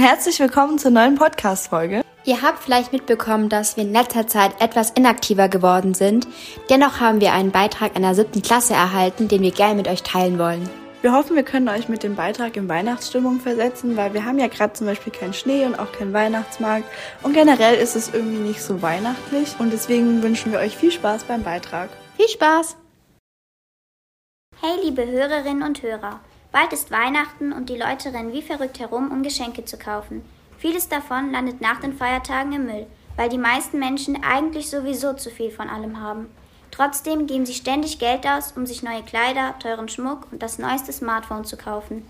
Herzlich willkommen zur neuen Podcast-Folge. Ihr habt vielleicht mitbekommen, dass wir in letzter Zeit etwas inaktiver geworden sind. Dennoch haben wir einen Beitrag einer siebten Klasse erhalten, den wir gerne mit euch teilen wollen. Wir hoffen, wir können euch mit dem Beitrag in Weihnachtsstimmung versetzen, weil wir haben ja gerade zum Beispiel keinen Schnee und auch keinen Weihnachtsmarkt. Und generell ist es irgendwie nicht so weihnachtlich. Und deswegen wünschen wir euch viel Spaß beim Beitrag. Viel Spaß! Hey, liebe Hörerinnen und Hörer. Bald ist Weihnachten und die Leute rennen wie verrückt herum, um Geschenke zu kaufen. Vieles davon landet nach den Feiertagen im Müll, weil die meisten Menschen eigentlich sowieso zu viel von allem haben. Trotzdem geben sie ständig Geld aus, um sich neue Kleider, teuren Schmuck und das neueste Smartphone zu kaufen.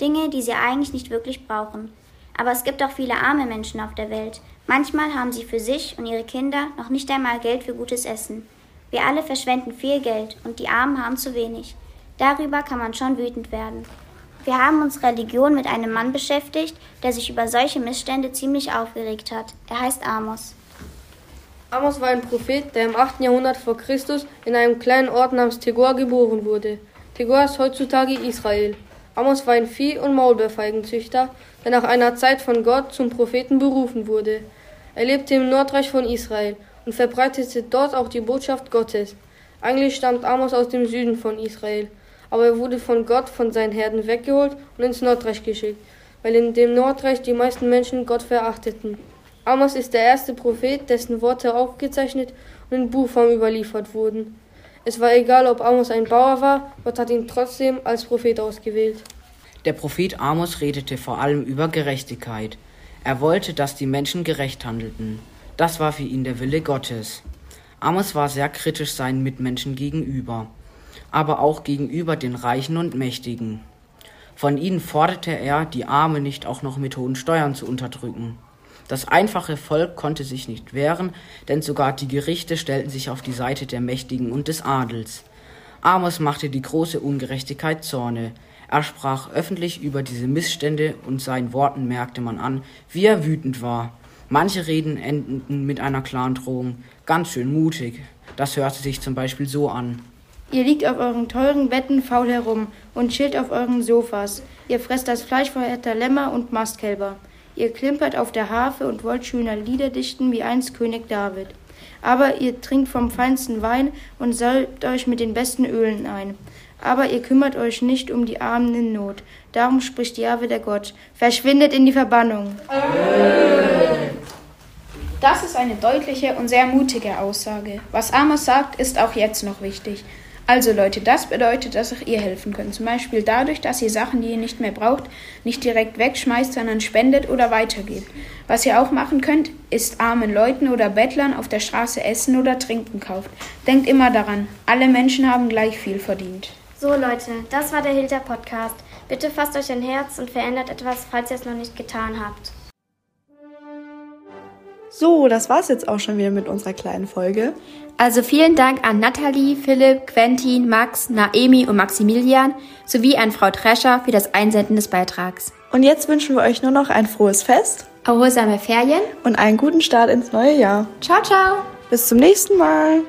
Dinge, die sie eigentlich nicht wirklich brauchen. Aber es gibt auch viele arme Menschen auf der Welt. Manchmal haben sie für sich und ihre Kinder noch nicht einmal Geld für gutes Essen. Wir alle verschwenden viel Geld und die Armen haben zu wenig. Darüber kann man schon wütend werden. Wir haben uns Religion mit einem Mann beschäftigt, der sich über solche Missstände ziemlich aufgeregt hat. Er heißt Amos. Amos war ein Prophet, der im 8. Jahrhundert vor Christus in einem kleinen Ort namens Tegor geboren wurde. Tegor ist heutzutage Israel. Amos war ein Vieh- und Maulbeerfeigenzüchter, der nach einer Zeit von Gott zum Propheten berufen wurde. Er lebte im Nordreich von Israel und verbreitete dort auch die Botschaft Gottes. Eigentlich stammt Amos aus dem Süden von Israel aber er wurde von Gott von seinen Herden weggeholt und ins Nordreich geschickt, weil in dem Nordreich die meisten Menschen Gott verachteten. Amos ist der erste Prophet, dessen Worte aufgezeichnet und in Buchform überliefert wurden. Es war egal, ob Amos ein Bauer war, Gott hat ihn trotzdem als Prophet ausgewählt. Der Prophet Amos redete vor allem über Gerechtigkeit. Er wollte, dass die Menschen gerecht handelten. Das war für ihn der Wille Gottes. Amos war sehr kritisch seinen Mitmenschen gegenüber aber auch gegenüber den Reichen und Mächtigen. Von ihnen forderte er, die Arme nicht auch noch mit hohen Steuern zu unterdrücken. Das einfache Volk konnte sich nicht wehren, denn sogar die Gerichte stellten sich auf die Seite der Mächtigen und des Adels. Amos machte die große Ungerechtigkeit Zorne. Er sprach öffentlich über diese Missstände und seinen Worten merkte man an, wie er wütend war. Manche Reden endeten mit einer klaren Drohung. Ganz schön mutig. Das hörte sich zum Beispiel so an. Ihr liegt auf euren teuren Betten faul herum und chillt auf euren Sofas. Ihr fresst das Fleisch verheerter Lämmer und Mastkälber. Ihr klimpert auf der Harfe und wollt schöner Lieder dichten wie einst König David. Aber ihr trinkt vom feinsten Wein und salbt euch mit den besten Ölen ein. Aber ihr kümmert euch nicht um die Armen in Not. Darum spricht Jahwe der Gott. Verschwindet in die Verbannung. Das ist eine deutliche und sehr mutige Aussage. Was Amos sagt, ist auch jetzt noch wichtig. Also Leute, das bedeutet, dass auch ihr helfen könnt. Zum Beispiel dadurch, dass ihr Sachen, die ihr nicht mehr braucht, nicht direkt wegschmeißt, sondern spendet oder weitergebt. Was ihr auch machen könnt, ist armen Leuten oder Bettlern auf der Straße Essen oder Trinken kauft. Denkt immer daran, alle Menschen haben gleich viel verdient. So Leute, das war der Hilter Podcast. Bitte fasst euch ein Herz und verändert etwas, falls ihr es noch nicht getan habt. So, das war's jetzt auch schon wieder mit unserer kleinen Folge. Also vielen Dank an Nathalie, Philipp, Quentin, Max, Naemi und Maximilian sowie an Frau Trescher für das Einsenden des Beitrags. Und jetzt wünschen wir euch nur noch ein frohes Fest, erholsame Ferien und einen guten Start ins neue Jahr. Ciao, ciao. Bis zum nächsten Mal.